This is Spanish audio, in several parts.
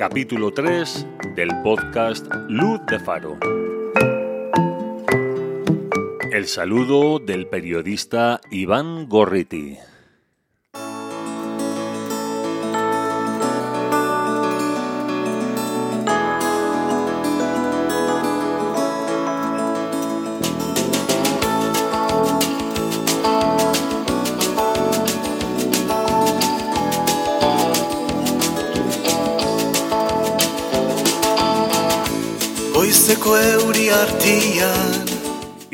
Capítulo 3 del podcast Luz de Faro. El saludo del periodista Iván Gorriti.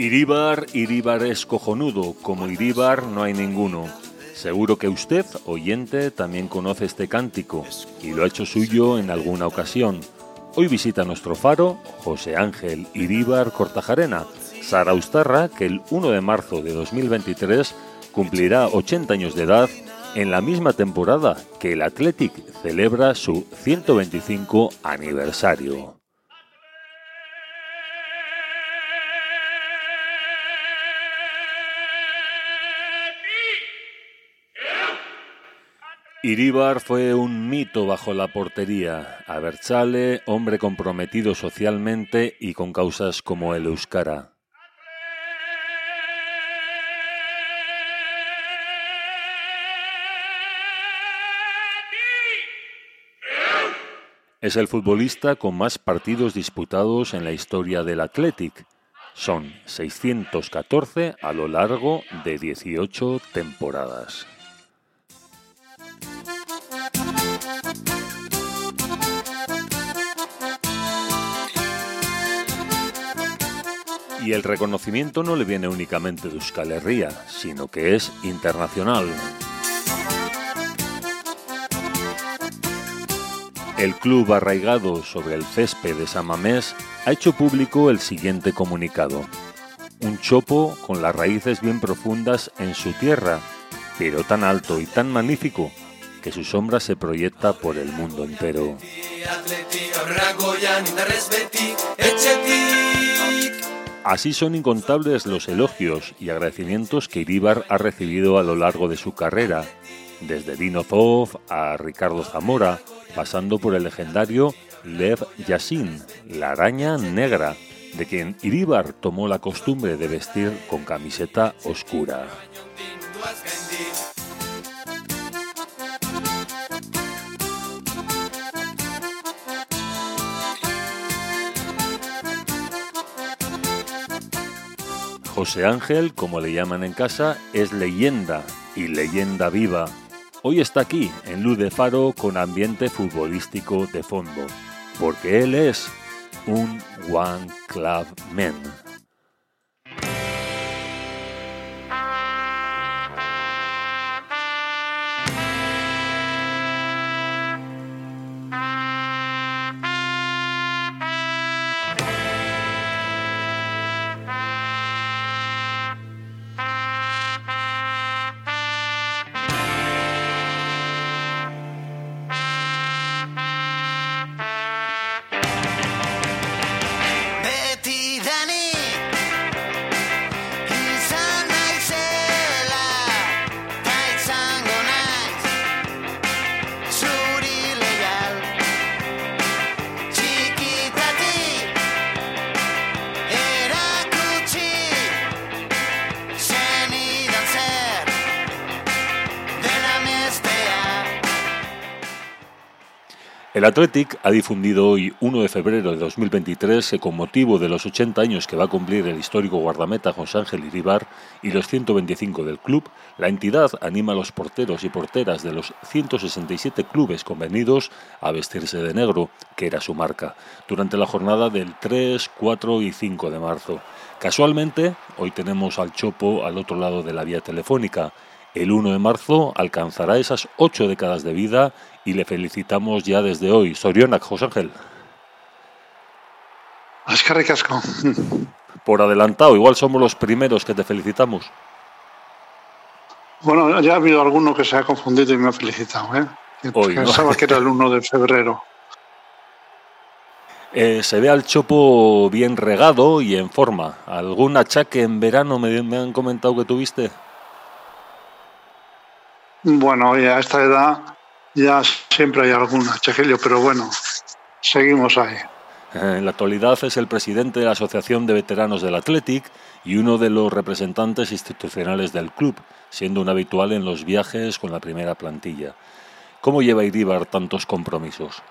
Iríbar, Iríbar es cojonudo, como Iríbar no hay ninguno. Seguro que usted, oyente, también conoce este cántico y lo ha hecho suyo en alguna ocasión. Hoy visita nuestro faro José Ángel Iríbar Cortajarena, Saraustarra, que el 1 de marzo de 2023 cumplirá 80 años de edad en la misma temporada que el Athletic celebra su 125 aniversario. Iríbar fue un mito bajo la portería. Abertzale, hombre comprometido socialmente y con causas como el Euskara. Es el futbolista con más partidos disputados en la historia del Athletic. Son 614 a lo largo de 18 temporadas. Y el reconocimiento no le viene únicamente de Euskal Herria, sino que es internacional. El club arraigado sobre el césped de Samamés ha hecho público el siguiente comunicado. Un chopo con las raíces bien profundas en su tierra, pero tan alto y tan magnífico que su sombra se proyecta por el mundo entero. Así son incontables los elogios y agradecimientos que Iríbar ha recibido a lo largo de su carrera, desde Dino Zoff a Ricardo Zamora, pasando por el legendario Lev Yassin, la araña negra, de quien Iríbar tomó la costumbre de vestir con camiseta oscura. José Ángel, como le llaman en casa, es leyenda y leyenda viva. Hoy está aquí, en Luz de Faro, con ambiente futbolístico de fondo, porque él es un One Club Man. El Athletic ha difundido hoy, 1 de febrero de 2023, que con motivo de los 80 años que va a cumplir el histórico guardameta José Ángel Iribar y los 125 del club, la entidad anima a los porteros y porteras de los 167 clubes convenidos a vestirse de negro, que era su marca, durante la jornada del 3, 4 y 5 de marzo. Casualmente, hoy tenemos al Chopo al otro lado de la vía telefónica. El 1 de marzo alcanzará esas 8 décadas de vida y le felicitamos ya desde hoy. Sorionak, José Ángel. Casco. Por adelantado, igual somos los primeros que te felicitamos. Bueno, ya ha habido alguno que se ha confundido y me ha felicitado, ¿eh? Hoy, Pensaba que era el 1 de febrero. Eh, se ve al chopo bien regado y en forma. ¿Algún achaque en verano me, me han comentado que tuviste? Bueno, y a esta edad ya siempre hay algún achaquillo, pero bueno, seguimos ahí. En la actualidad es el presidente de la Asociación de Veteranos del Athletic y uno de los representantes institucionales del club, siendo un habitual en los viajes con la primera plantilla. ¿Cómo lleva Iríbar tantos compromisos?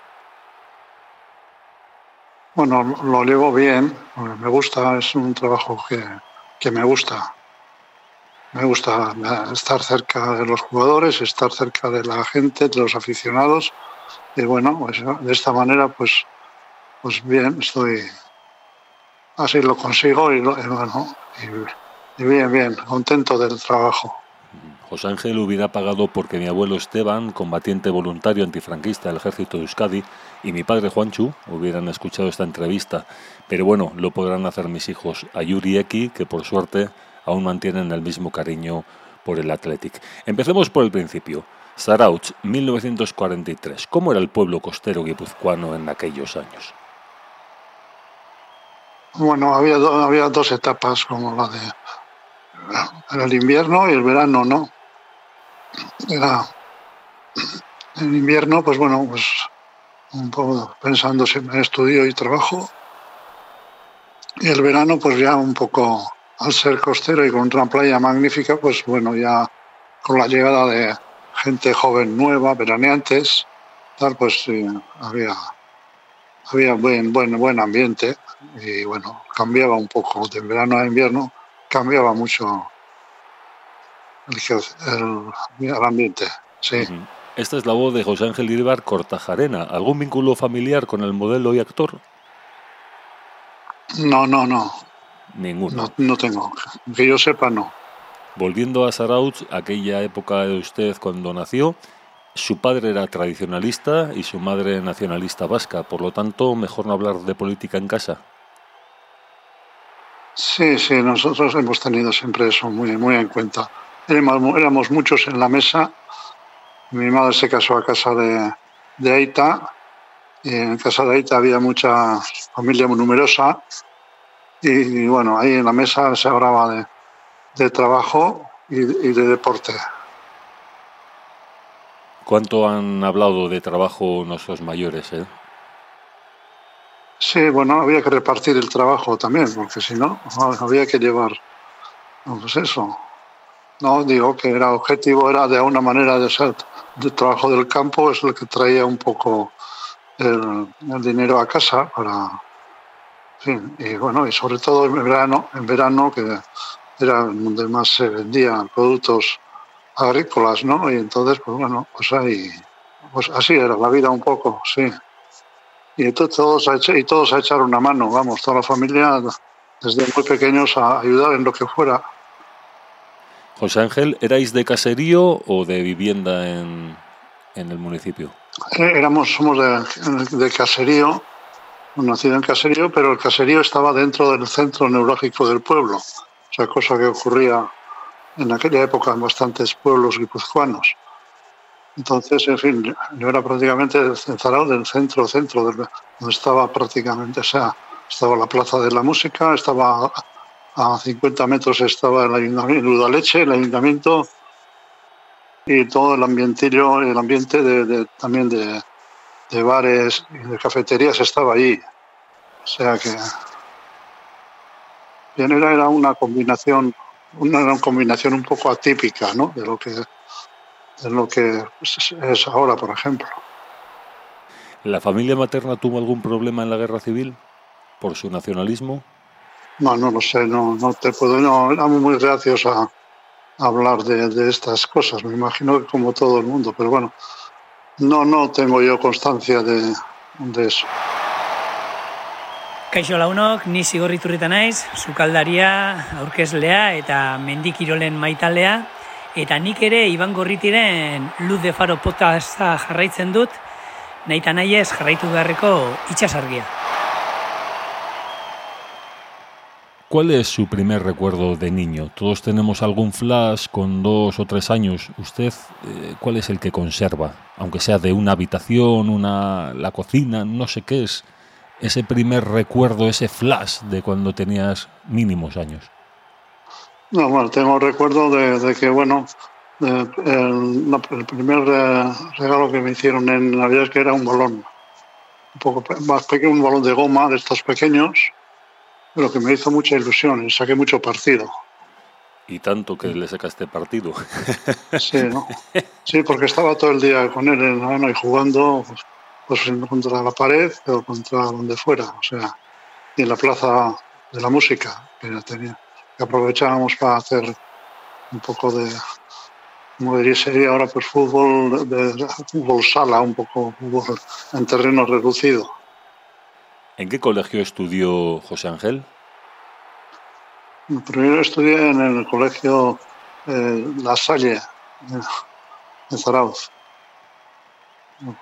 Bueno, lo llevo bien, me gusta, es un trabajo que, que me gusta. Me gusta estar cerca de los jugadores, estar cerca de la gente, de los aficionados. Y bueno, pues de esta manera, pues, pues bien, estoy. Así lo consigo y, bueno, y bien, bien, contento del trabajo. José Ángel hubiera pagado porque mi abuelo Esteban, combatiente voluntario antifranquista del ejército de Euskadi, y mi padre Juanchu hubieran escuchado esta entrevista. Pero bueno, lo podrán hacer mis hijos Ayuri y Eki, que por suerte aún mantienen el mismo cariño por el Athletic. Empecemos por el principio. Sarauch, 1943. ¿Cómo era el pueblo costero guipuzcoano en aquellos años? Bueno, había, había dos etapas como la de el invierno y el verano, ¿no? Era en invierno, pues bueno, pues un poco pensando en estudio y trabajo. Y el verano, pues ya un poco, al ser costero y con una playa magnífica, pues bueno, ya con la llegada de gente joven nueva, veraneantes, tal, pues sí, había, había buen, buen, buen ambiente y bueno, cambiaba un poco de verano a invierno, cambiaba mucho el, ambiente, sí. Esta es la voz de José Ángel Iribar Cortajarena. ¿Algún vínculo familiar con el modelo y actor? No, no, no. Ninguno. No, tengo. Que yo sepa, no. Volviendo a Saraut, aquella época de usted cuando nació, su padre era tradicionalista y su madre nacionalista vasca. Por lo tanto, mejor no hablar de política en casa. Sí, sí, nosotros hemos tenido siempre eso muy, muy en cuenta. Éramos, muchos en la mesa. Mi madre se casó a casa de, de Aita. Y en casa de Aita había mucha familia muy numerosa. Y, bueno, ahí en la mesa se hablaba de, de trabajo y, y, de deporte. ¿Cuánto han hablado de trabajo nuestros mayores? Eh? Sí, bueno, había que repartir el trabajo también, porque si no, había que llevar, pues eso, no, digo que era objetivo, era de alguna manera de ser de trabajo del campo, es el que traía un poco el, dinero a casa para. Y bueno, y sobre todo en verano, en verano que era donde más se vendían productos agrícolas, ¿no? Y entonces, pues bueno, pues ahí, pues así era la vida un poco, sí. Y entonces todos a, y todos a echar una mano, vamos, toda la familia desde muy pequeños a ayudar en lo que fuera. José Ángel, ¿erais de caserío o de vivienda en, en el municipio? Eh, éramos, somos de, de, caserío, nacido en caserío, pero el caserío estaba dentro del centro neurálgico del pueblo. O sea, cosa que ocurría en aquella época en bastantes pueblos guipuzcoanos. Entonces, en fin, yo era prácticamente del del centro, centro, donde estaba prácticamente, o sea, estaba la Plaza de la Música, estaba a 50 metros estaba el ayuntamiento, el ayuntamiento y todo el ambientillo, el ambiente de, también de, de, bares y de cafeterías estaba allí. O sea que bien era, era una combinación, una, combinación un poco atípica, ¿no? De lo que de lo que es ahora, por ejemplo. ¿La familia materna tuvo algún problema en la guerra civil por su nacionalismo? No, no lo sé, no, no te puedo, no, éramos muy reacios a, hablar de, estas cosas, me imagino que como todo el mundo, pero bueno, no, no tengo yo constancia de, de eso. Kaixo launok, ni zigorriturrita naiz, sukaldaria, aurkezlea eta mendikirolen maitalea, eta nik ere Iban Gorritiren Luz de Faro podcasta jarraitzen dut, nahi eta nahi ez jarraitu beharreko itxasargia. ¿Cuál es su primer recuerdo de niño? Todos tenemos algún flash con dos o tres años. ¿Usted eh, cuál es el que conserva? Aunque sea de una habitación, una, la cocina, no sé qué es. Ese primer recuerdo, ese flash de cuando tenías mínimos años. No, bueno, tengo recuerdo de, que, bueno, el, primer eh, regalo que me hicieron en Navidad que era un bolón. un poco más pequeño, un balón de goma de estos pequeños, pero que me hizo mucha ilusión y saqué mucho partido. Y tanto que le sacaste partido. Sí, ¿no? Sí, porque estaba todo el día con él en la mano y jugando pues, pues contra la pared o contra donde fuera, o sea, y en la plaza de la música que tenía, que aprovechábamos para hacer un poco de, como diría, sería ahora pues fútbol de fútbol sala, un poco fútbol en terreno reducido. ¿En qué colegio estudió José Ángel? Primero estudié en el colegio eh, La Salle, de Zarauz,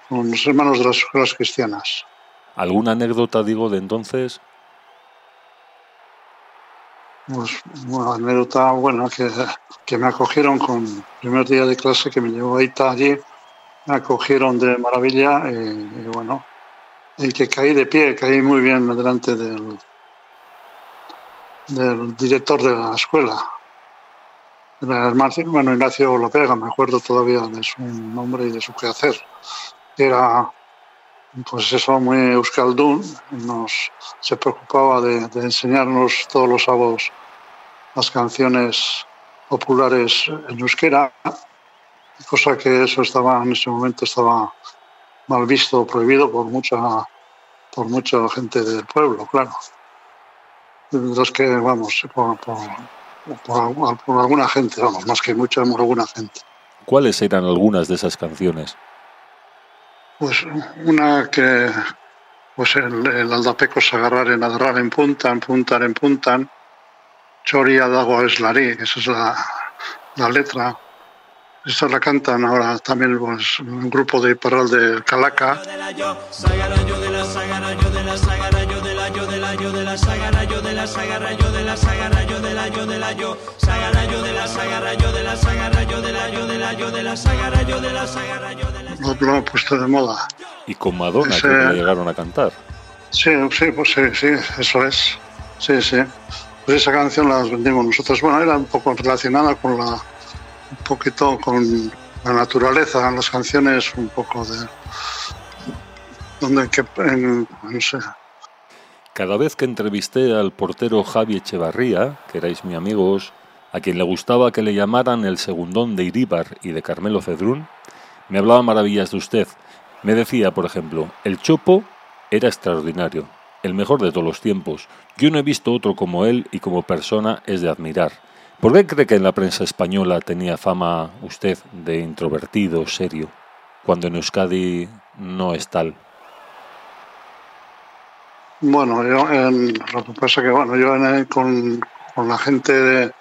con los hermanos de las escuelas cristianas. ¿Alguna anécdota, digo, de entonces? Pues una anécdota buena que, que me acogieron con el primer día de clase que me llevó a Ita allí, me acogieron de maravilla y, y bueno, y que caí de pie, caí muy bien delante del, director de la escuela. Bueno, Ignacio Lopega, me acuerdo todavía de su nombre y de su quehacer. Era, pues eso, muy euskaldún, nos, se preocupaba de, de enseñarnos todos los sábados las canciones populares en euskera, cosa que eso estaba en ese momento estaba mal visto, prohibido por mucha por mucha gente del pueblo, claro. Los que, vamos, por, por, por, por alguna gente, vamos, más que mucha, por alguna gente. ¿Cuáles eran algunas de esas canciones? Pues una que, pues el, el aldapeco es agarrar en agarrar en punta, en puntan, en puntan, choria dago eslari, esa es la, la letra. Esta la cantan ahora también pues, un grupo de Parral de Calaca. Lo, lo han puesto de moda. Y con Madonna, Ese- creo que llegaron a cantar. Sí, sí, pues sí, sí, eso es. Sí, sí. Pues esa canción la vendimos nosotros. Bueno, era un poco relacionada con la, un poquito con la naturaleza, las canciones un poco de, donde que, no sé, Cada vez que entrevisté al portero Javi Echevarría, que erais mi amigos, a quien le gustaba que le llamaran el segundón de Iríbar y de Carmelo Cedrún, me hablaba maravillas de usted. Me decía, por ejemplo, el Chopo era extraordinario, el mejor de todos los tiempos. Yo no he visto otro como él y como persona es de admirar. ¿Por qué cree que en la prensa española tenía fama usted de introvertido, serio, cuando en Euskadi no es tal? Bueno, yo, en- lo que pasa que bueno, yo con, con la gente de-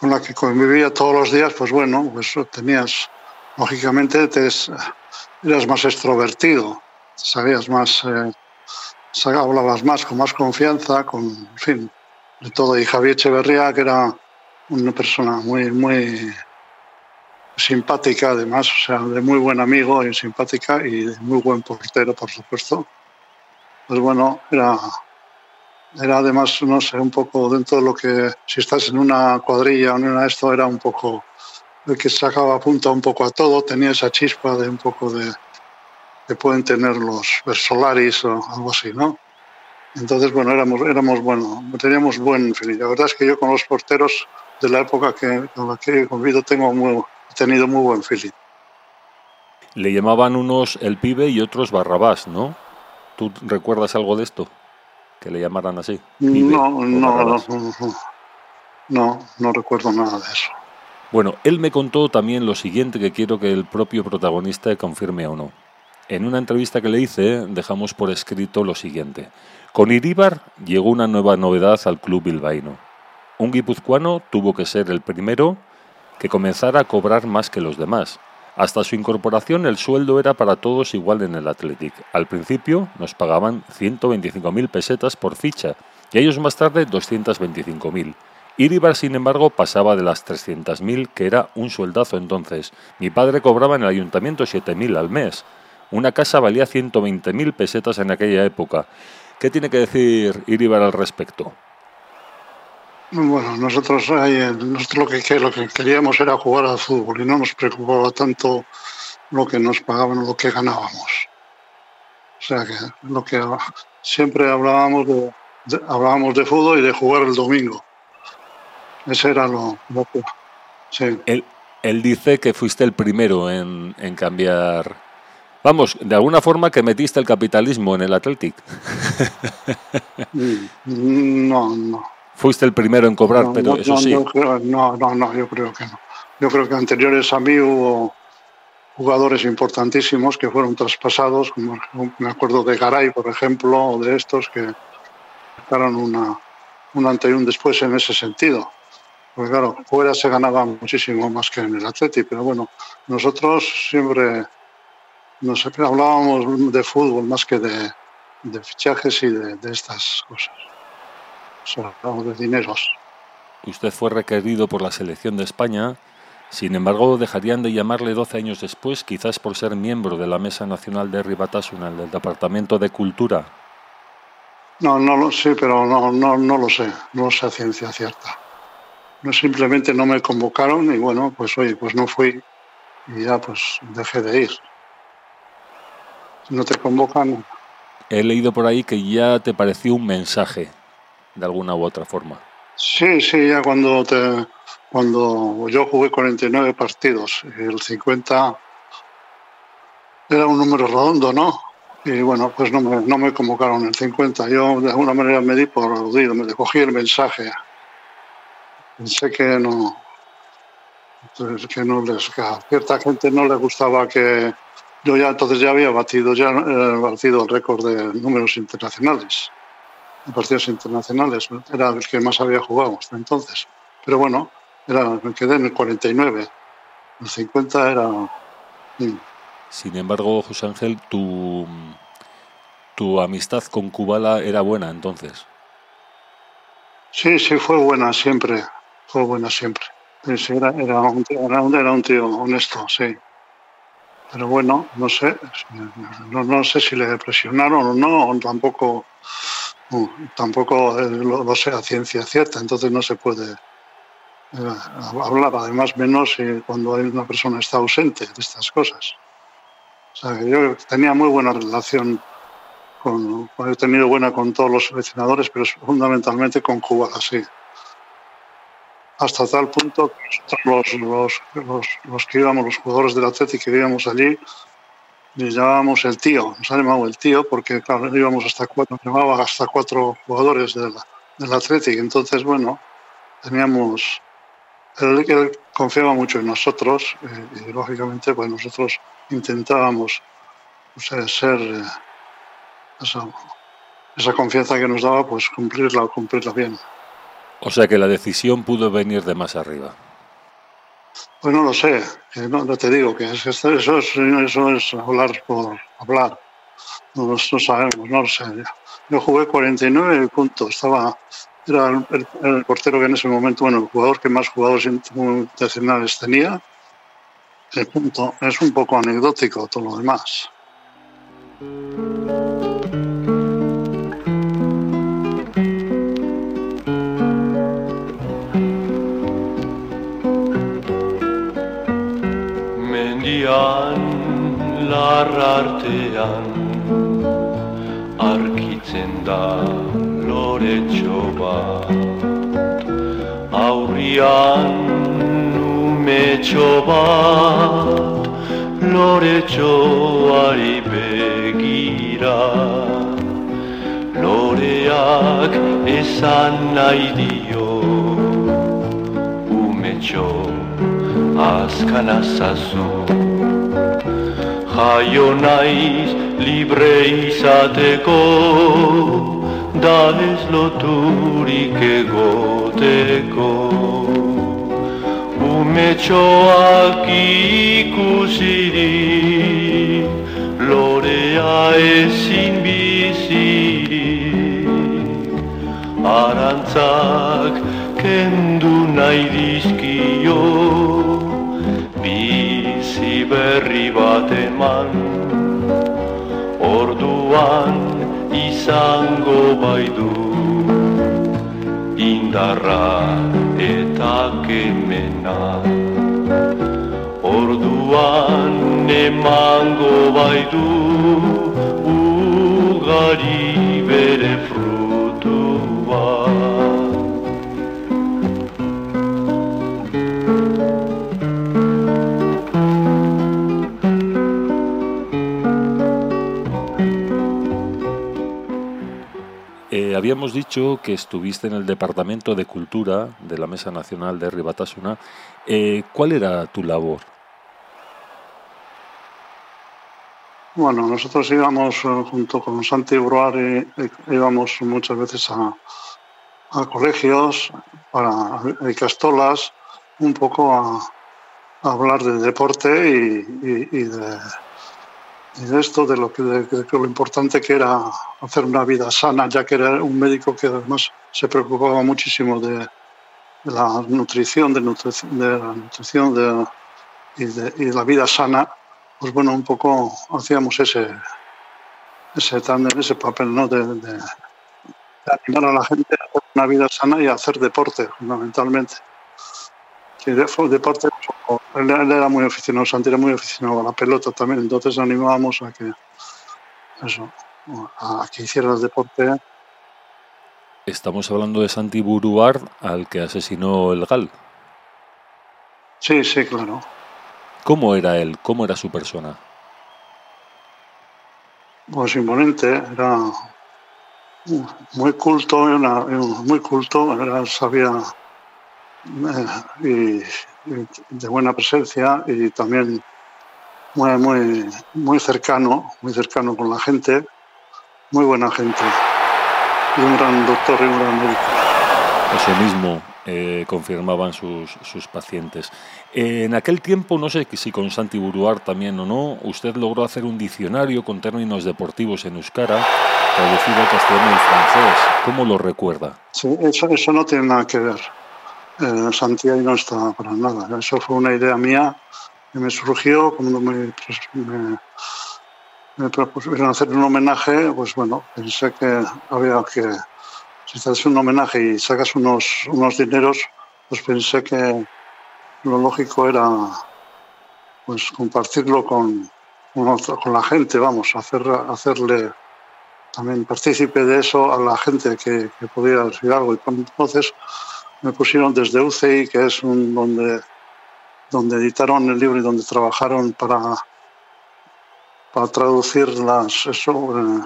con la que convivía todos los días, pues bueno, pues tenías, lógicamente, te es- eras más extrovertido, sabías más, eh, hablabas más, con más confianza, con, en fin, de todo. Y Javier Echeverría, que era una persona muy, muy simpática, además, o sea, de muy buen amigo y simpática y de muy buen portero, por supuesto pues bueno, era, era además, no sé, un poco dentro de lo que, si estás en una cuadrilla o en una esto, era un poco el que sacaba punta un poco a todo, tenía esa chispa de un poco de que pueden tener los Versolaris o algo así, ¿no? Entonces, bueno, éramos, éramos bueno, teníamos buen feeling. La verdad es que yo con los porteros de la época que, la que he convivido tengo muy, he tenido muy buen feeling. Le llamaban unos el pibe y otros Barrabás, ¿no? ¿Tú recuerdas algo de esto? Que le llamaran así. No, no, no, no, no, no recuerdo nada de eso. Bueno, él me contó también lo siguiente que quiero que el propio protagonista confirme o no. En una entrevista que le hice dejamos por escrito lo siguiente. Con Iríbar llegó una nueva novedad al club bilbaíno. Un guipuzcoano tuvo que ser el primero que comenzara a cobrar más que los demás. Hasta su incorporación el sueldo era para todos igual en el Athletic. Al principio nos pagaban 125.000 pesetas por ficha y ellos más tarde 225.000. Iribar, sin embargo, pasaba de las 300.000, que era un sueldazo entonces. Mi padre cobraba en el ayuntamiento 7.000 al mes. Una casa valía 120.000 pesetas en aquella época. ¿Qué tiene que decir Iribar al respecto? Bueno, nosotros, nosotros lo, que, lo que queríamos era jugar al fútbol y no nos preocupaba tanto lo que nos pagaban o lo que ganábamos. O sea que lo que siempre hablábamos de, hablábamos de fútbol y de jugar el domingo. Ese era lo, que... Sí. Él, él, dice que fuiste el primero en, en cambiar... Vamos, de alguna forma que metiste el capitalismo en el Athletic. Mm, no, no. Fuiste el primero en cobrar, pero eso sí. no, no, no, yo creo que no. Yo creo que anteriores a mí hubo jugadores importantísimos que fueron traspasados, como me acuerdo de Garay, por ejemplo, o de estos que marcaron una, un antes y un después en ese sentido. Porque claro, fuera se ganaba muchísimo más que en el Atleti, pero bueno, nosotros siempre nos hablábamos de fútbol más que de, de fichajes y de, de, estas cosas. Hablábamos de dineros. Usted fue requerido por la selección de España sin embargo, dejarían de llamarle 12 años después, quizás por ser miembro de la Mesa Nacional de Ribatasuna, del Departamento de Cultura. No, no lo sé, pero no, no, no lo sé, no sé a ciencia cierta. No simplemente no me convocaron y bueno, pues oye, pues no fui y ya pues dejé de ir. Si no te convocan. He leído por ahí que ya te pareció un mensaje, de alguna u otra forma. Sí, sí, ya cuando te, cuando yo jugué 49 partidos, el 50 era un número redondo, ¿no? Y bueno, pues no me, no me convocaron el 50. Yo de alguna manera me di por aludido, me cogí el mensaje. Pensé que no, que no les, a cierta gente no le gustaba que yo ya entonces ya había batido ya eh, batido el récord de números internacionales, partidos internacionales. Era el que más había jugado hasta entonces. Pero bueno, era, me quedé en el 49. El 50 era... Sin embargo, José Ángel, tu, tu amistad con Kubala era buena entonces. Sí, sí, fue buena siempre. Fue buena siempre. era, era, un, era, un, era un tío honesto, sí. Pero bueno, no sé, no, no sé si le presionaron o no, tampoco, tampoco lo, lo sé a ciencia cierta, entonces no se puede eh, hablar además menos eh, cuando hay una persona está ausente de estas cosas. O sea, yo tenía muy buena relación con, he tenido buena con todos los seleccionadores, pero fundamentalmente con Cuba, así. Hasta tal punto que los, los, los, los, que íbamos, los jugadores del Atlético que íbamos allí, les llamábamos el tío, nos ha llamado el tío porque, claro, íbamos hasta cuatro, llamaba hasta cuatro jugadores del, del Atlético. Entonces, bueno, teníamos él, confiaba mucho en nosotros eh, y lógicamente pues nosotros intentábamos ser eh, esa, esa, confianza que nos daba pues cumplirla cumplirla bien. O sea que la decisión pudo venir de más arriba. Pues no lo sé, no, te digo que es, eso, es, eso es hablar por hablar. No, no sabemos, no lo sé. Yo jugué 49 puntos, estaba era el, el, portero que en ese momento, bueno, el jugador que más jugadores internacionales tenía. El punto es un poco anecdótico todo lo demás. Goizean larrartean Arkitzen da lore txoba. Aurrian nume txoba Lore txoari begira. Loreak esan nahi dio Umetxo azkan azazu Jaio naiz libre izateko da ez loturik egoteko. Umetxoak ikusiri lorea ezin biziri Arantzak kendu nahi dizkio bizi berri bat eman. Orduan izango baidu indarra eta kemena. Orduan emango baidu Munduari bere frutua Eh, habíamos dicho que estuviste en el Departamento de Cultura de la Mesa Nacional de Ribatasuna. Eh, ¿Cuál era tu labor? Bueno, nosotros íbamos eh, junto con Santi Bruari, eh, íbamos muchas veces a, colegios, para a castolas, un poco a, hablar de deporte y de, y de esto, de lo que de, de lo importante que era hacer una vida sana, ya que era un médico que además se preocupaba muchísimo de, la nutrición, de, nutri- de la nutrición de, y, de, y la vida sana, pues bueno, un poco hacíamos ese, ese tándem, ese papel, ¿no? De, de- animar a la gente a una vida sana y a hacer deporte, fundamentalmente. Sí, fue deporte, él, él era muy aficionado, Santi era muy aficionado a la pelota también, entonces animábamos a que, eso, a que hiciera el deporte. Estamos hablando de Santi Buruard, al que asesinó el GAL. Sí, sí, claro. ¿Cómo era él? ¿Cómo era su persona? Pues imponente, era muy culto, era muy culto, era, sabía y, de buena presencia y también muy, muy, muy cercano, muy cercano con la gente, muy buena gente y un gran doctor y un gran médico. Eso mismo eh, confirmaban sus, sus pacientes. Eh, en aquel tiempo, no sé si con Santi Buruar también o no, usted logró hacer un diccionario con términos deportivos en euskara, traducido al castellano y francés. ¿Cómo lo recuerda? Sí, eso, eso no tiene nada que ver. Eh, Santiago no está para nada. Eso fue una idea mía que me surgió cuando me, pues, propusieron hacer un homenaje. Pues bueno, pensé que había que, si te haces un homenaje y sacas unos, unos dineros, pues pensé que lo lógico era pues compartirlo con, con la gente, vamos, hacer, hacerle también partícipe de eso a la gente que, que podía decir algo. Y entonces me pusieron desde UCI, que es un, donde, donde editaron el libro y donde trabajaron para, para traducir las, eso, el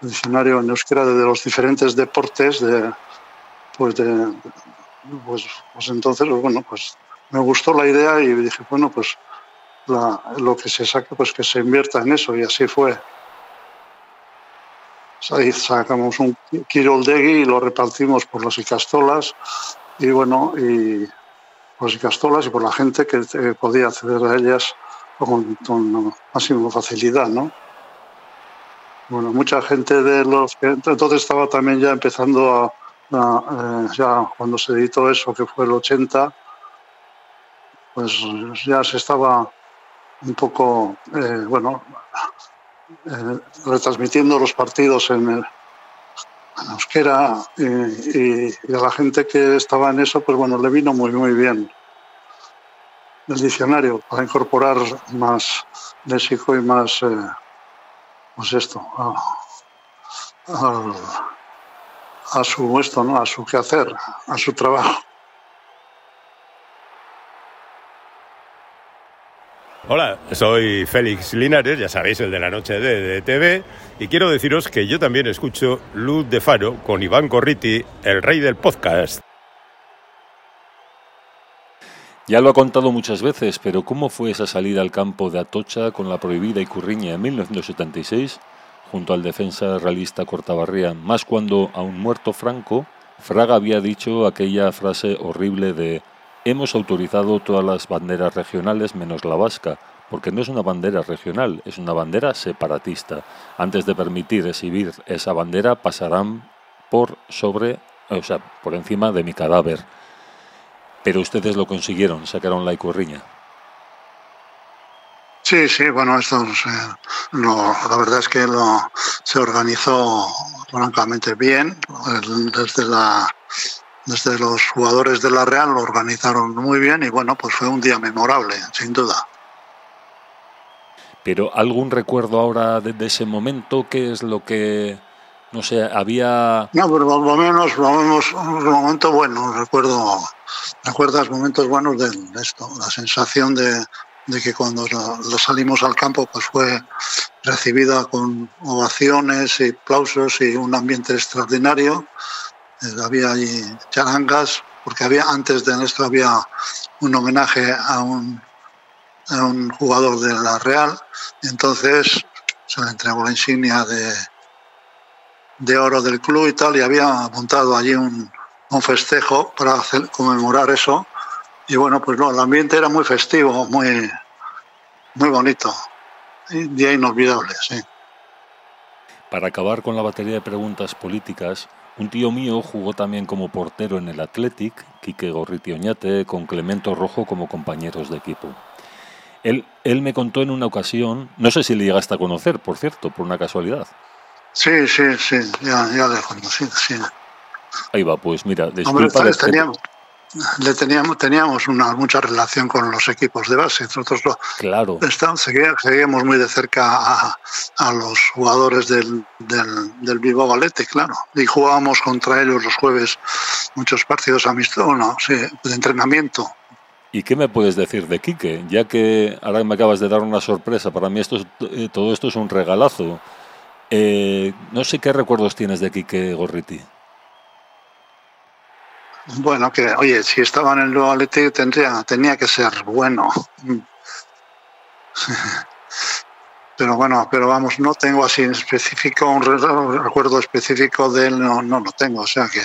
diccionario en euskera de, los diferentes deportes, de, pues, de, pues, pues entonces, bueno, pues me gustó la idea y dije, bueno, pues la, lo que se saque, pues que se invierta en eso y así fue. Ahí sacamos un Kiroldegui y lo repartimos por las Icastolas y bueno, y por las Icastolas y por la gente que eh, podía acceder a ellas con, con máxima facilidad, ¿no? Bueno, mucha gente de los que entonces estaba también ya empezando a, eh, ya cuando se editó eso, que fue el 80, pues ya se estaba un poco, eh, bueno, eh, retransmitiendo los partidos en, el, euskera y, y, a la gente que estaba en eso, pues bueno, le vino muy, muy bien el diccionario para incorporar más léxico y más, eh, pues esto, a, a, a, su esto, ¿no? A su quehacer, a su trabajo. Hola, soy Félix Linares, ya sabéis, el de la noche de, TV, y quiero deciros que yo también escucho Luz de Faro con Iván Corriti, el rey del podcast. Ya lo ha contado muchas veces, pero ¿cómo fue esa salida al campo de Atocha con la prohibida y Curriña en 1976, junto al defensa realista Cortabarría, más cuando, a un muerto Franco, Fraga había dicho aquella frase horrible de Hemos autorizado todas las banderas regionales menos la vasca, porque no es una bandera regional, es una bandera separatista. Antes de permitir exhibir esa bandera pasarán por sobre, o sea, por encima de mi cadáver. Pero ustedes lo consiguieron, sacaron la icurriña. Sí, sí, bueno, esto eh, la verdad es que lo, se organizó francamente bien desde la desde los jugadores de la Real lo organizaron muy bien y bueno, pues fue un día memorable, sin duda. Pero algún recuerdo ahora de, de ese momento, ¿qué es lo que, no sé, había... No, pero por lo menos, por lo menos un momento bueno, recuerdo, recuerdas momentos buenos de esto, la sensación de, de que cuando salimos al campo pues fue recibida con ovaciones y aplausos y un ambiente extraordinario. Eh, había allí charangas, porque había antes de esto había un homenaje a un, a un jugador de la Real, entonces se le entregó la insignia de, de oro del club y tal, y había montado allí un, un festejo para conmemorar eso. Y bueno, pues no, el ambiente era muy festivo, muy, muy bonito. Día inolvidable, sí. Para acabar con la batería de preguntas políticas, un tío mío jugó también como portero en el Athletic, Quique Gorriti Oñate, con Clemento Rojo como compañeros de equipo. Él, él me contó en una ocasión, no sé si le llegaste a conocer, por cierto, por una casualidad. Sí, sí, sí, ya, ya le conocí, sí. Ahí va, pues mira, Hombre, disculpa. de- teníamos, le teníamos, teníamos una mucha relación con los equipos de base. Nosotros lo, Claro, está- seguíamos muy de cerca a, a los jugadores del, del, del Bilbao Athletic, claro. Y jugábamos contra ellos los jueves muchos partidos amistosos, no, sí, de entrenamiento. ¿y qué me puedes decir de Quique? Ya que ahora me acabas de dar una sorpresa, para mí esto es- eh, todo esto es un regalazo. Eh, no sé qué recuerdos tienes de Quique Gorriti. Bueno, que, oye, si estaba en el Bilbao Athletic tendría, tenía que ser bueno. Pero bueno, pero vamos, no tengo así en específico, un re- recuerdo específico de él, no, no lo tengo. O sea que,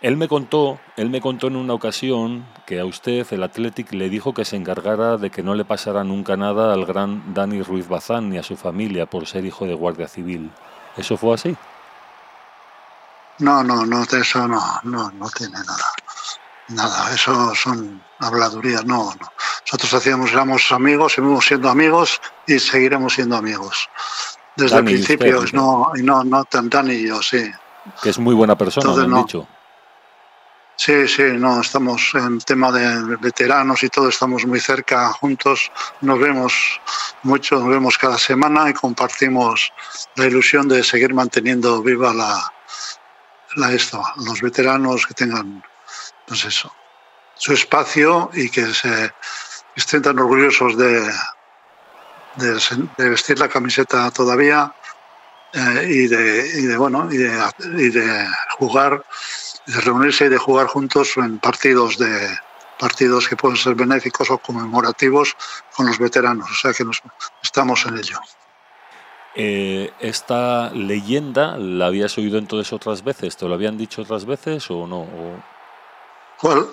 Él me contó, él me contó en una ocasión que a usted el Athletic le dijo que se encargara de que no le pasara nunca nada al gran Dani Ruiz Bazán ni a su familia por ser hijo de guardia civil. ¿Eso fue así? No, no, no, de eso no, no, no tiene nada. Nada, eso son habladurías, no, no. Nosotros hacíamos, éramos amigos, seguimos siendo amigos y seguiremos siendo amigos. Desde Dani, el principio, usted, no, y no, no tan Dani y yo, sí. Que es muy buena persona, Entonces me han no. dicho. Sí, sí, no, estamos en tema de veteranos y todo, estamos muy cerca juntos, nos vemos mucho, nos vemos cada semana y compartimos la ilusión de seguir manteniendo viva la, la esto, los veteranos que tengan, pues eso, su espacio y que se estén tan orgullosos de, de, vestir la camiseta todavía eh, y, de, y de bueno y de, y de jugar de reunirse y de jugar juntos en partidos de partidos que pueden ser benéficos o conmemorativos con los veteranos. O sea que nos, estamos en ello. Eh, ¿Esta leyenda la habías oído entonces otras veces? ¿Te lo habían dicho otras veces o no? O ¿Cuál?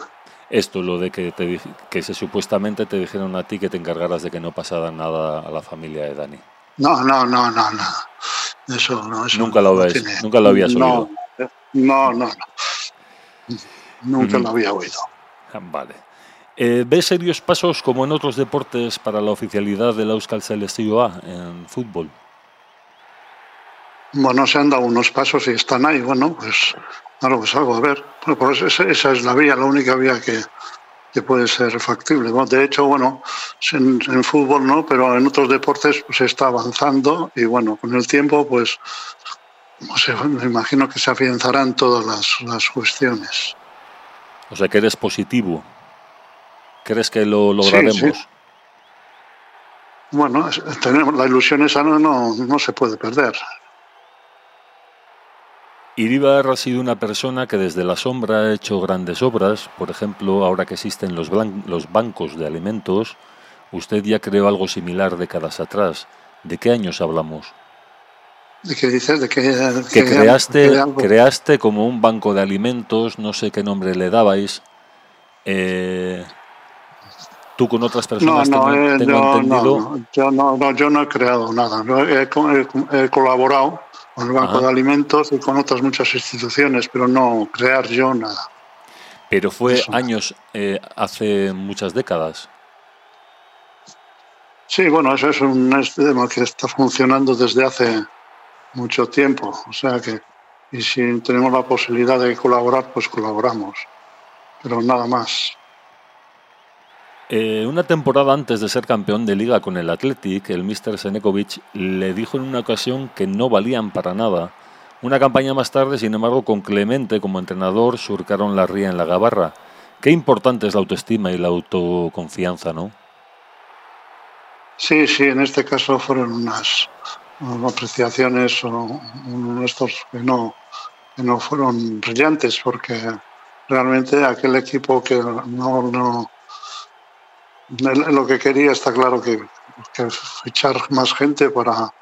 esto, lo de que, te, que se supuestamente te dijeron a ti que te encargaras de que no pasara nada a la familia de Dani. No, no, no, no, no. Eso no. Eso Nunca lo no ves, nunca lo habías no, oído. No, no, no. Nunca Ujú. lo había oído. Vale. Eh, ¿Ves serios pasos como en otros deportes para la oficialidad del Euskal Selekzio A en fútbol? Bueno, se han dado unos pasos y están ahí. Bueno, pues claro, pues algo a ver. Bueno, pues esa, esa es la vía, la única vía que, que puede ser factible. Bueno, de hecho, bueno, en, en fútbol no, pero en otros deportes pues, se está avanzando y bueno, con el tiempo, pues no sé, me imagino que se afianzarán todas las, las cuestiones. O sea, que eres positivo. ¿Crees que lo lograremos? sí. Bueno, tenemos la ilusión esa no, no, no se puede perder. Iribar ha sido una persona que desde la sombra ha hecho grandes obras. Por ejemplo, ahora que existen los, blan- los bancos de alimentos, usted ya creó algo similar décadas atrás. ¿De qué años hablamos? ¿De qué dices? ¿De qué, Que que- creaste, creaste como un banco de alimentos, no sé qué nombre le dabais. Eh, tú con otras No, personas no, tengo, eh, tengo yo, entendido. no, no, yo no, no, yo no he creado nada. Yo he, co- he- he colaborado con el Banco Ajá. de Alimentos y con otras muchas instituciones, pero no crear yo nada. Pero fue Eso. años, eh, hace muchas décadas. Sí, bueno, eso es un sistema que está funcionando desde hace mucho tiempo. O sea que, y si tenemos la posibilidad de colaborar, pues colaboramos. Pero nada más. Eh, una temporada antes de ser campeón de liga con el Athletic, el Mr. Senekovic le dijo en una ocasión que no valían para nada. Una campaña más tarde, sin embargo, con Clemente como entrenador, surcaron la ría en la gabarra. Qué importante es la autoestima y la autoconfianza, ¿no? Sí, sí, en este caso fueron unas, apreciaciones o estos que no, que no fueron brillantes, porque realmente aquel equipo que no lo que quería está claro que, fichar más gente para,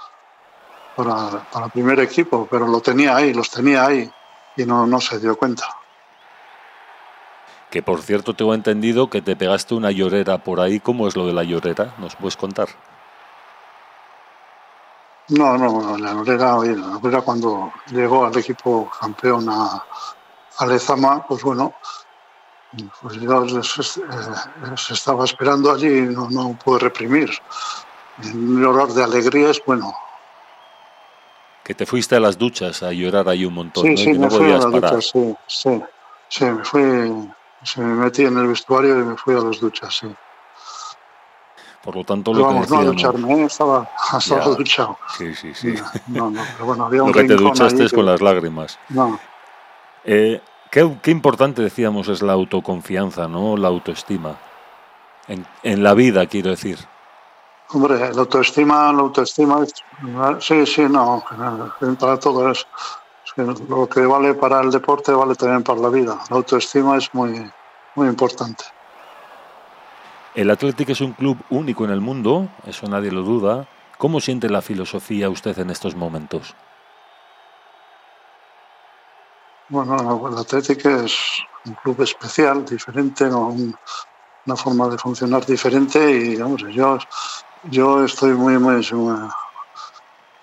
para, para, el primer equipo, pero lo tenía ahí, los tenía ahí y no, no se dio cuenta. Que por cierto tengo entendido que te pegaste una llorera por ahí. ¿Cómo es lo de la llorera? ¿Nos puedes contar? No, no, la llorera, la llorera cuando llegó al equipo campeón a, a Lezama, pues bueno, pues yo eh, se estaba esperando allí y no, no pude reprimir. El olor de alegría es bueno. Que te fuiste a las duchas a llorar ahí un montón, sí, ¿no? Sí, me fui a las duchas, sí, sí, sí, me fui, se me metí en el vestuario y me fui a las duchas, sí. Por lo tanto, pero lo vamos, que decía, no a ducharme, ¿eh? estaba, estaba Ya. duchado. Sí, sí, sí. No, no, pero bueno, había un Lo que te duchaste ahí es con las lágrimas. No, Eh, qué, qué importante decíamos es la autoconfianza, ¿no? La autoestima. En, en la vida, quiero decir. Hombre, la autoestima, la autoestima, es- sí, sí, no, para todo es, lo que vale para el deporte vale también para la vida. La autoestima es muy, muy importante. El Athletic es un club único en el mundo, eso nadie lo duda. ¿Cómo siente la filosofía usted en estos momentos? Bueno, el Atlético es un club especial, diferente. Un- una forma de funcionar diferente y, hombre, yo, yo estoy muy, muy,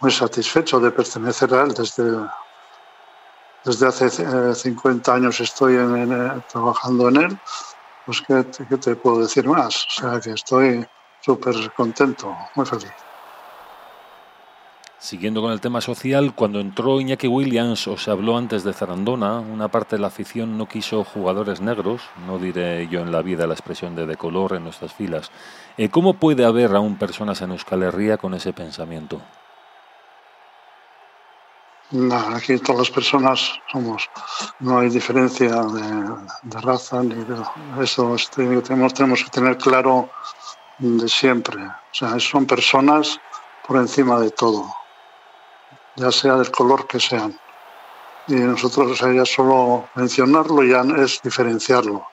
muy, satisfecho de pertenecer a él desde, desde hace eh, 50 años estoy en- en, eh, trabajando en él, pues ¿qué, qué te puedo decir más? O sea que estoy súper contento, muy feliz. Siguiendo con el tema social, cuando entró Iñaki Williams o se habló antes de Zarandona, una parte de la afición no quiso jugadores negros, no diré yo en la vida la expresión de de color en nuestras filas. Eh, ¿Cómo puede haber aún personas en Euskal Herria con ese pensamiento? Aquí todas las personas somos, no hay diferencia de, raza ni de eso. tenemos, tenemos que tener claro de siempre. O sea, son personas por encima de todo, ya sea del color que sean. Y nosotros, ya solo mencionarlo ya es diferenciarlo.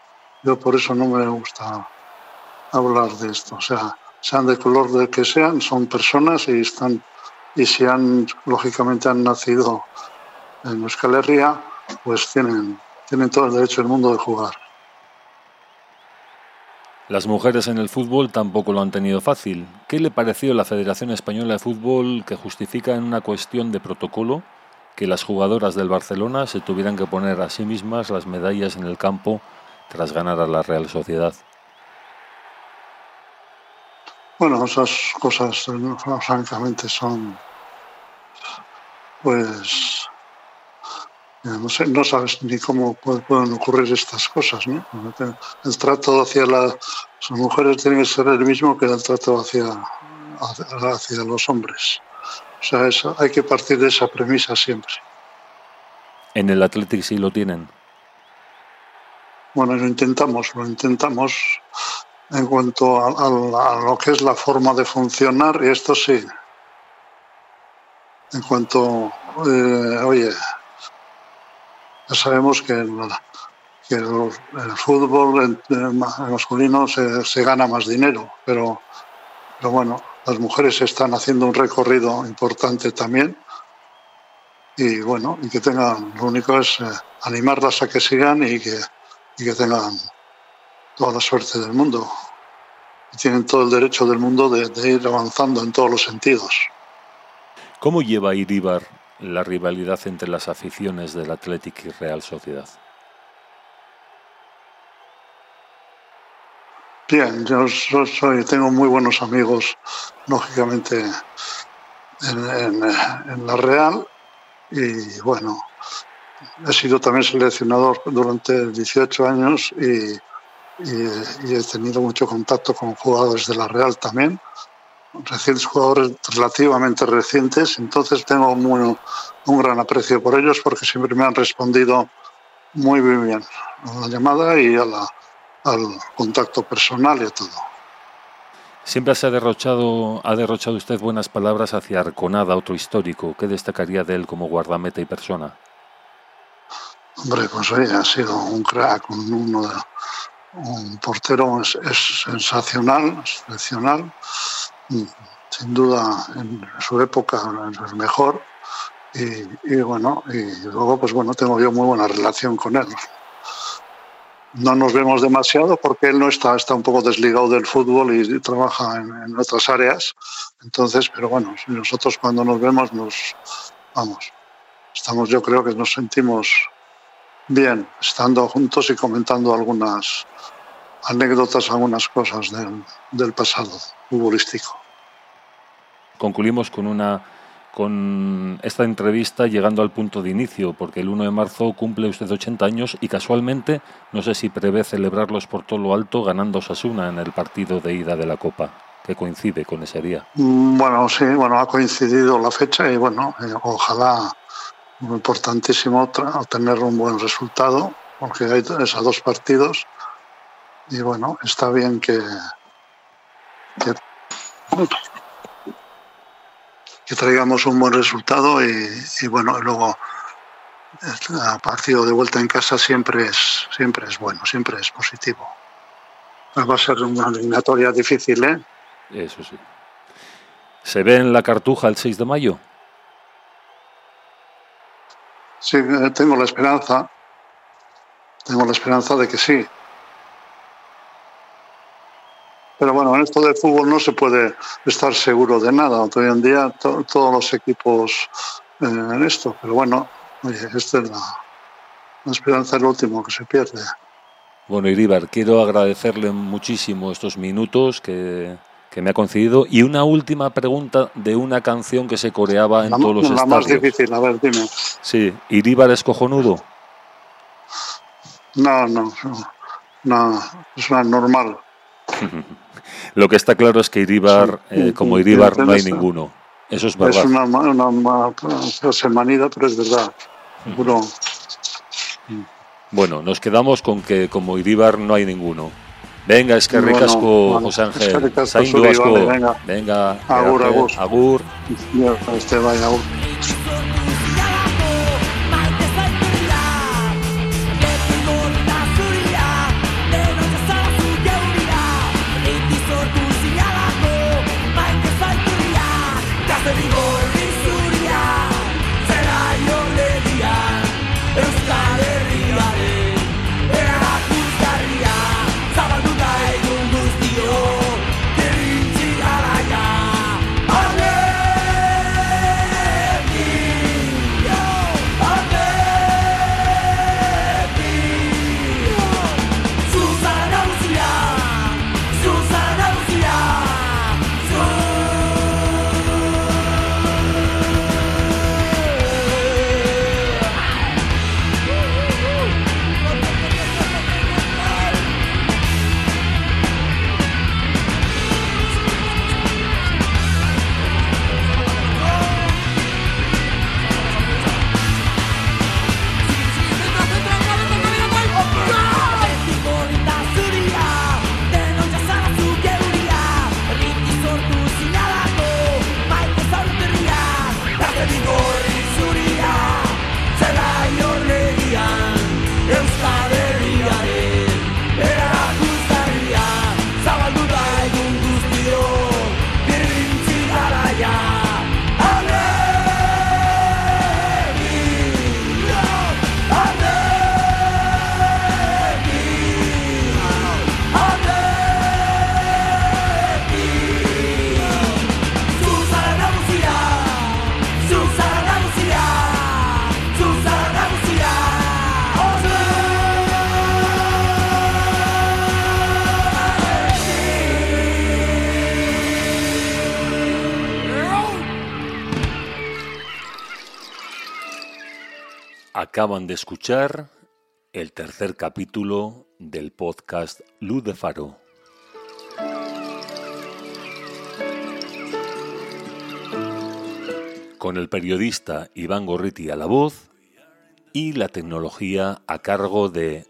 Yo por eso no me gusta hablar de esto. O sea, sean de color del que sean, son personas y están y si han lógicamente han nacido en Euskal Herria, pues tienen, tienen todo el derecho del mundo de jugar. Las mujeres en el fútbol tampoco lo han tenido fácil. ¿Qué le pareció la Federación Española de Fútbol que justifica en una cuestión de protocolo que las jugadoras del Barcelona se tuvieran que poner a sí mismas las medallas en el campo tras ganar a la Real Sociedad? Bueno, esas cosas eh, francamente son, pues, no sé, no sabes ni cómo pu- pueden ocurrir estas cosas, ¿no? El trato hacia las mujeres tiene que ser el mismo que el trato hacia, hacia, los hombres. O sea, eso, hay que partir de esa premisa siempre. En el Athletic sí lo tienen. Bueno, lo intentamos, lo intentamos en cuanto a, a la- a lo que es la forma de funcionar, y esto sí. En cuanto, eh, oye, sabemos que, el, el, fútbol masculino se, gana más dinero, pero, pero bueno, las mujeres están haciendo un recorrido importante también. Y bueno, y que tengan, lo único es eh, animarlas a que sigan y que, y que tengan toda la suerte del mundo. Tienen todo el derecho del mundo de, de ir avanzando en todos los sentidos. ¿Cómo lleva Iríbar la rivalidad entre las aficiones del Athletic y Real Sociedad? Bien, yo so- soy, tengo muy buenos amigos, lógicamente, en, en, en la Real. Y bueno, he sido también seleccionador durante 18 años y, y, he tenido mucho contacto con jugadores de la Real también, recientes jugadores relativamente recientes, entonces tengo muy, un gran aprecio por ellos porque siempre me han respondido muy, bien a la llamada y a la, al contacto personal y a todo. Siempre se ha derrochado, ha derrochado usted buenas palabras hacia Arconada, otro histórico. ¿Qué destacaría de él como guardameta y persona? Hombre, pues oye, ha sido un crack, un, uno un portero es, sensacional, excepcional. Sin duda, en su época es mejor. Y, y, bueno, y luego, pues bueno, tengo yo muy buena relación con él no nos vemos demasiado porque él no está, está un poco desligado del fútbol y trabaja en, otras áreas. Entonces, pero bueno, nosotros cuando nos vemos nos, vamos, estamos, yo creo que nos sentimos bien estando juntos y comentando algunas anécdotas, algunas cosas del, del pasado futbolístico. Concluimos con una con esta entrevista llegando al punto de inicio, porque el 1 de marzo cumple usted 80 años y casualmente no sé si prevé celebrarlos por todo lo alto ganando Sasuna en el partido de ida de la Copa, que coincide con ese día. Mm, bueno, sí, bueno, ha coincidido la fecha y bueno, eh, ojalá, muy importantísimo obtener un buen resultado, porque hay esos dos partidos y bueno, está bien que, que que traigamos un buen resultado y, bueno, luego el partido de vuelta en casa siempre es, siempre es bueno, siempre es positivo. Va a ser una eliminatoria difícil, ¿eh? Eso sí. ¿Se ve en la cartuja el 6 de mayo? Sí, eh, tengo la esperanza. Tengo la esperanza de que sí. Pero bueno, en esto del fútbol no se puede estar seguro de nada. Hoy en día todos los equipos eh, en esto. Pero bueno, oye, esta es la, esperanza, el último que se pierde. Bueno, Iribar, quiero agradecerle muchísimo estos minutos que, que me ha concedido. Y una última pregunta de una canción que se coreaba en todos los la estadios. La más difícil, a ver, dime. Sí, ¿Iribar es cojonudo? No, no, no, es una normal. Lo que está claro es que Iribar, eh, como Iribar, no hay ninguno. Eso es verdad. Es una, una, una semanida, pero es verdad. Bueno, nos quedamos con que como Iribar no hay ninguno. Venga, es que ricasco, bueno, José Ángel. Zaindu asko. Venga, venga agur, agur. agur. Este vaya, agur. Acaban de escuchar el tercer capítulo del podcast Luz de Faro. Con el periodista Iván Gorriti a la voz y la tecnología a cargo de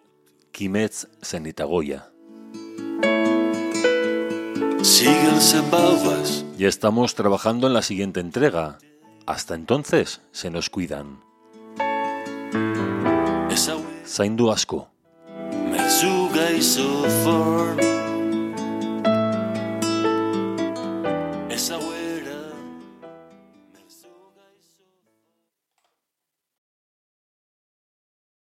Kimetz Senitagoya. Ya estamos trabajando en la siguiente entrega. Hasta entonces, se nos cuidan. Zaindu asko. Maizu gaizo for